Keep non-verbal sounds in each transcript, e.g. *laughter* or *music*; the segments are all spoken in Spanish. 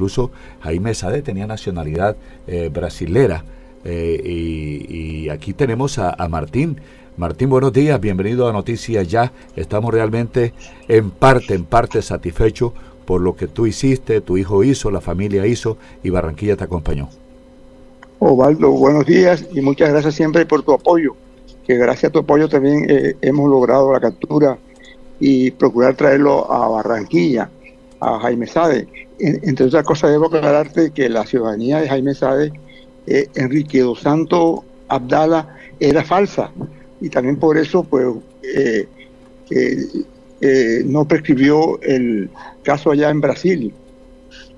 incluso Jaime Sade tenía nacionalidad brasilera. Y, aquí tenemos a, a Martín. Martín, buenos días, bienvenido a Noticias Ya. Estamos realmente en parte, en parte satisfechos por lo que tú hiciste, tu hijo hizo, la familia hizo y Barranquilla te acompañó. Ovaldo, buenos días y muchas gracias siempre por tu apoyo, que gracias a tu apoyo también eh, hemos logrado la captura y procurar traerlo a Barranquilla, a Jaime Sade. Entre otras cosas, debo aclararte que la ciudadanía de Jaime Sade, eh, Enrique dos Santo Abdala, era falsa y también por eso, pues, eh, eh, no prescribió el caso allá en Brasil.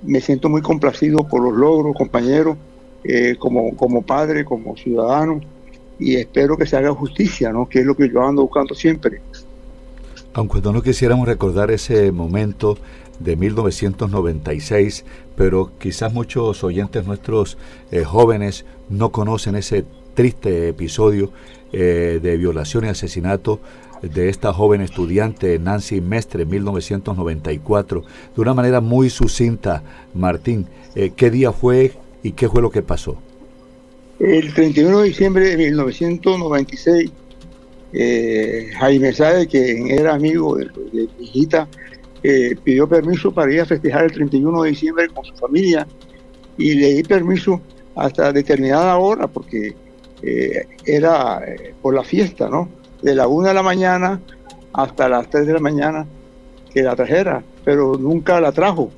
Me siento muy complacido por los logros, compañeros, eh, como, como padre, como ciudadano, y espero que se haga justicia, ¿no? que es lo que yo ando buscando siempre. Aunque no nos quisiéramos recordar ese momento de 1996, pero quizás muchos oyentes nuestros eh, jóvenes no conocen ese triste episodio de violación y asesinato de esta joven estudiante Nancy Mestre en 1994 de una manera muy sucinta. Martín, eh, ¿qué día fue y qué fue lo que pasó? El 31 de diciembre de 1996, eh, Jaime Sade, que era amigo de, mi hijita, eh, pidió permiso para ir a festejar el 31 de diciembre con su familia y le di permiso hasta determinada hora porque era por la fiesta, ¿no? de la 1 de la mañana hasta las 3 de la mañana que la trajera, pero nunca la trajo.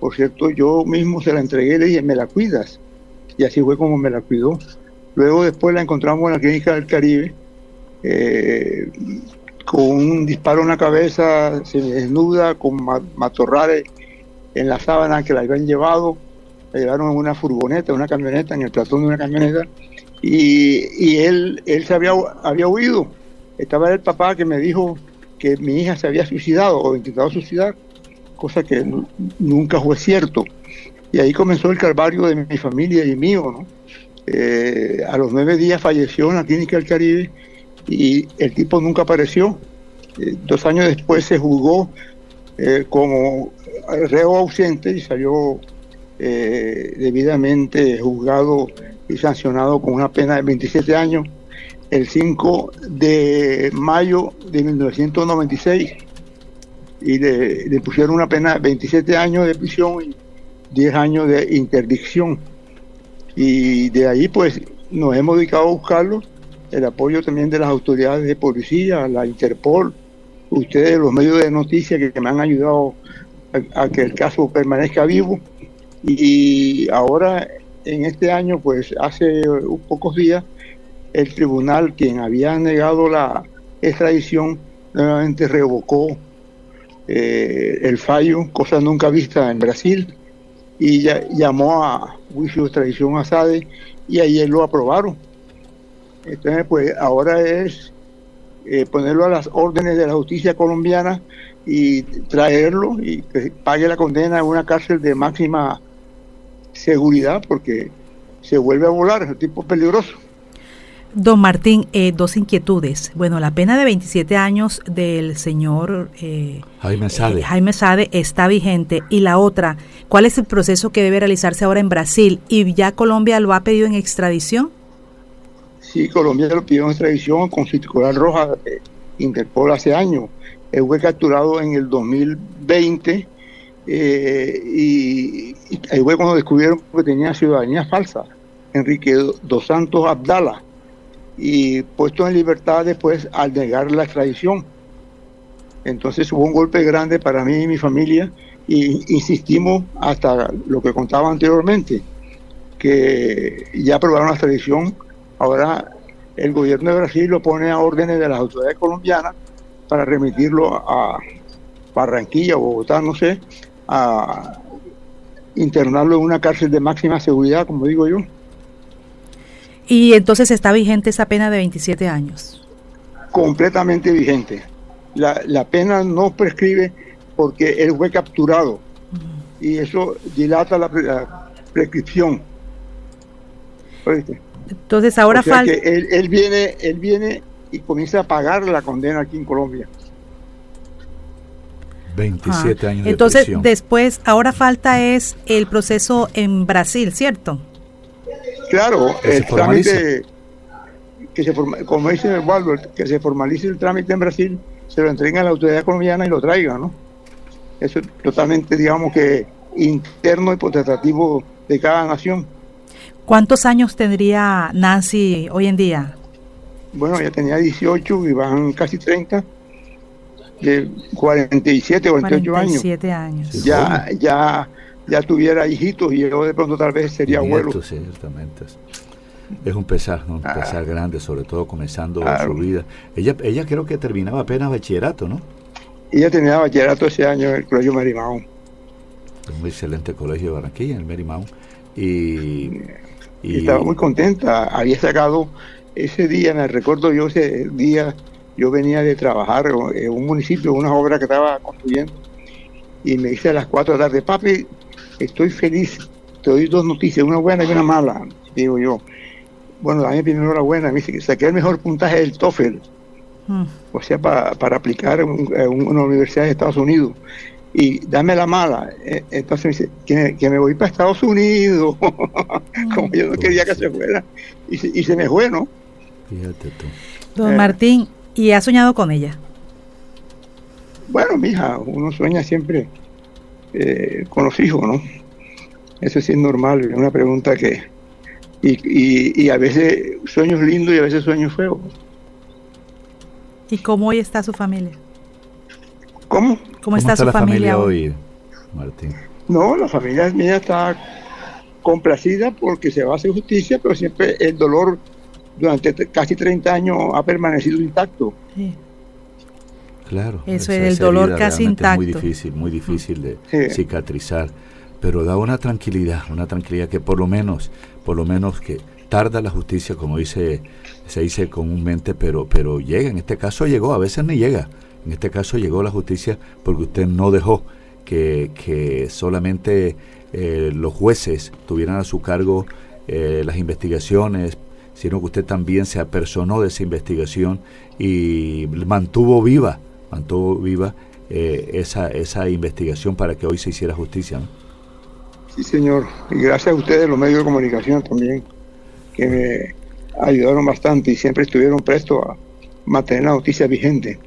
Por cierto, yo mismo se la entregué y le dije, me la cuidas. Y así fue como me la cuidó. Luego después la encontramos en la clínica del Caribe, eh, con un disparo en la cabeza, desnuda, con matorrales en la sábana que la habían llevado. La llevaron en una furgoneta, una camioneta, en el platón de una camioneta. Y, él, él se había, había huido estaba el papá que me dijo que mi hija se había suicidado o intentado suicidar, cosa que nunca fue cierto. Y ahí comenzó el calvario de mi familia y mío, ¿no? Eh, a los nueve días falleció en la clínica del Caribe y el tipo nunca apareció. Eh, dos años después se juzgó eh, como reo ausente y salió debidamente juzgado y sancionado con una pena de 27 años el 5 de mayo de 1996 y le, pusieron una pena de 27 años de prisión y 10 años de interdicción. Y de ahí pues nos hemos dedicado a buscarlo, el apoyo también de las autoridades de policía, la Interpol, ustedes, los medios de noticias que, me han ayudado a, que el caso permanezca vivo. Y ahora, en este año, pues hace pocos días, el tribunal, quien había negado la extradición, nuevamente revocó eh, el fallo, cosa nunca vista en Brasil, y ya, llamó a juicio de extradición a SADE y ayer lo aprobaron. Entonces, pues ahora es eh, ponerlo a las órdenes de la justicia colombiana y traerlo y que pague la condena en una cárcel de máxima seguridad porque se vuelve a volar, es un tipo peligroso. Don Martín, eh, dos inquietudes. Bueno, la pena de 27 años del señor eh, Jaime, Sade. Eh, Jaime Sade está vigente. Y la otra, ¿cuál es el proceso que debe realizarse ahora en Brasil? ¿Y ya Colombia lo ha pedido en extradición? Sí, Colombia lo pidió en extradición con circular roja de Interpol hace años. Él fue capturado en el 2020 y, ahí fue cuando descubrieron que tenía ciudadanía falsa. Enrique dos Santos Abdala y puesto en libertad después al negar la extradición. Entonces hubo un golpe grande para mí y mi familia y insistimos hasta lo que contaba anteriormente, que ya aprobaron la extradición, ahora el gobierno de Brasil lo pone a órdenes de las autoridades colombianas para remitirlo a Barranquilla Bogotá, no sé, a internarlo en una cárcel de máxima seguridad, como digo yo. Y entonces está vigente esa pena de 27 años. Completamente vigente. La, pena no prescribe porque él fue capturado y eso dilata la, prescripción. Entonces ahora falta... Él, él, viene, él viene y comienza a pagar la condena aquí en Colombia. 27 años. Entonces, después, ahora falta es el proceso en Brasil, ¿cierto? Claro, el trámite que se como dice Walbert, que se formalice el trámite en Brasil, se lo entrega a la autoridad colombiana y lo traiga, ¿no? Eso es totalmente, digamos que interno y potestativo de cada nación. ¿Cuántos años tendría Nancy hoy en día? Bueno, ya tenía 18 y van casi 30 de 47 o 48 47 años. años. ya, ya, ya tuviera hijitos y yo de pronto tal vez sería abuelo. ciertamente. Es un pesar, un ah. pesar grande, sobre todo comenzando su vida. Ella, ella creo que terminaba apenas bachillerato, ¿no? Ella tenía bachillerato ese año en el Colegio Marimao. Un excelente colegio de Barranquilla, en el Marimao. Y, y, estaba muy contenta. Había sacado ese día, me recuerdo yo ese día, yo venía de trabajar en un municipio, una obra que estaba construyendo, y me dice a las 4 de la tarde, papi, estoy feliz, te doy dos noticias, una buena y una mala, digo yo. Bueno, dame primero la buena, me dice que saqué el mejor puntaje del TOEFL, mm. o sea, para, para aplicar en, una universidad de Estados Unidos y dame la mala. Eh, entonces me dice, que, que, me voy para Estados Unidos, *laughs* como yo no quería que se fuera. Y se, y se me fue, ¿no? Fíjate tú. Don eh, Martín, ¿y ha soñado con ella? Bueno, mija, uno sueña siempre eh, con los hijos, ¿no? Eso sí es normal, es una pregunta que... Y, y, a veces sueños lindos y a veces sueños feos. ¿Y cómo hoy está su familia? ¿Cómo? ¿Cómo, está, su familia, hoy, Martín? No, la familia mía está complacida porque se va a hacer justicia, pero siempre el dolor durante casi 30 años ha permanecido intacto. Sí. Claro. Eso es el dolor casi intacto. Muy difícil, muy difícil de cicatrizar, pero da una tranquilidad, una tranquilidad que por lo menos, por lo menos que tarda la justicia, como dice, se dice comúnmente, pero, pero llega. En este caso llegó, a veces ni llega. En este caso llegó la justicia porque usted no dejó que, solamente eh, los jueces tuvieran a su cargo eh, las investigaciones, sino que usted también se apersonó de esa investigación y mantuvo viva, mantuvo viva eh, esa, esa investigación para que hoy se hiciera justicia. Sí, señor. Y gracias a ustedes, los medios de comunicación también, que me ayudaron bastante y siempre estuvieron prestos a mantener la noticia vigente.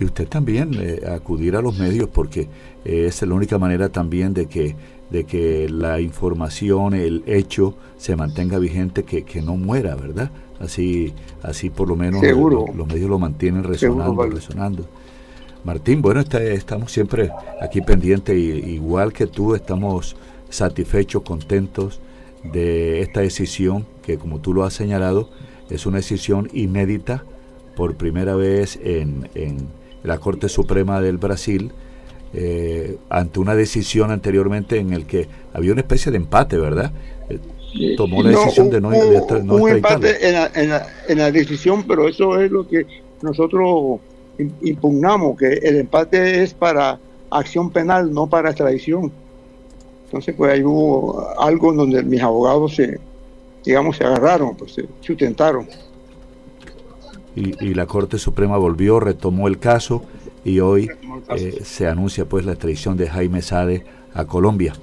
Y usted también eh, acudir a los medios porque eh, es la única manera también de que de que la información, el hecho se mantenga vigente, que, que no muera, ¿verdad? Así, así por lo menos los, medios lo mantienen resonando, resonando. Martín, bueno, estamos siempre aquí pendientes, y, igual que tú, estamos satisfechos, contentos de esta decisión, que como tú lo has señalado, es una decisión inédita por primera vez en, en la Corte Suprema del Brasil, eh, ante una decisión anteriormente en el que había una especie de empate, ¿verdad? Eh, tomó la decisión de no, no un empate en la, en, la, en la, decisión, pero eso es lo que nosotros impugnamos, que el empate es para acción penal, no para extradición. Entonces, pues ahí hubo algo en donde mis abogados se, digamos, se agarraron, pues se sustentaron. Y, y la Corte Suprema volvió, retomó el caso y hoy eh, se anuncia pues la extradición de Jaime Sade a Colombia.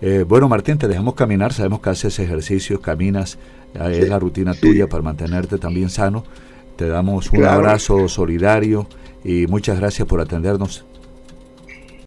Eh, bueno, Martín, te dejamos caminar, sabemos que haces ejercicios, caminas, es la rutina tuya para mantenerte también sano. Te damos un abrazo solidario y muchas gracias por atendernos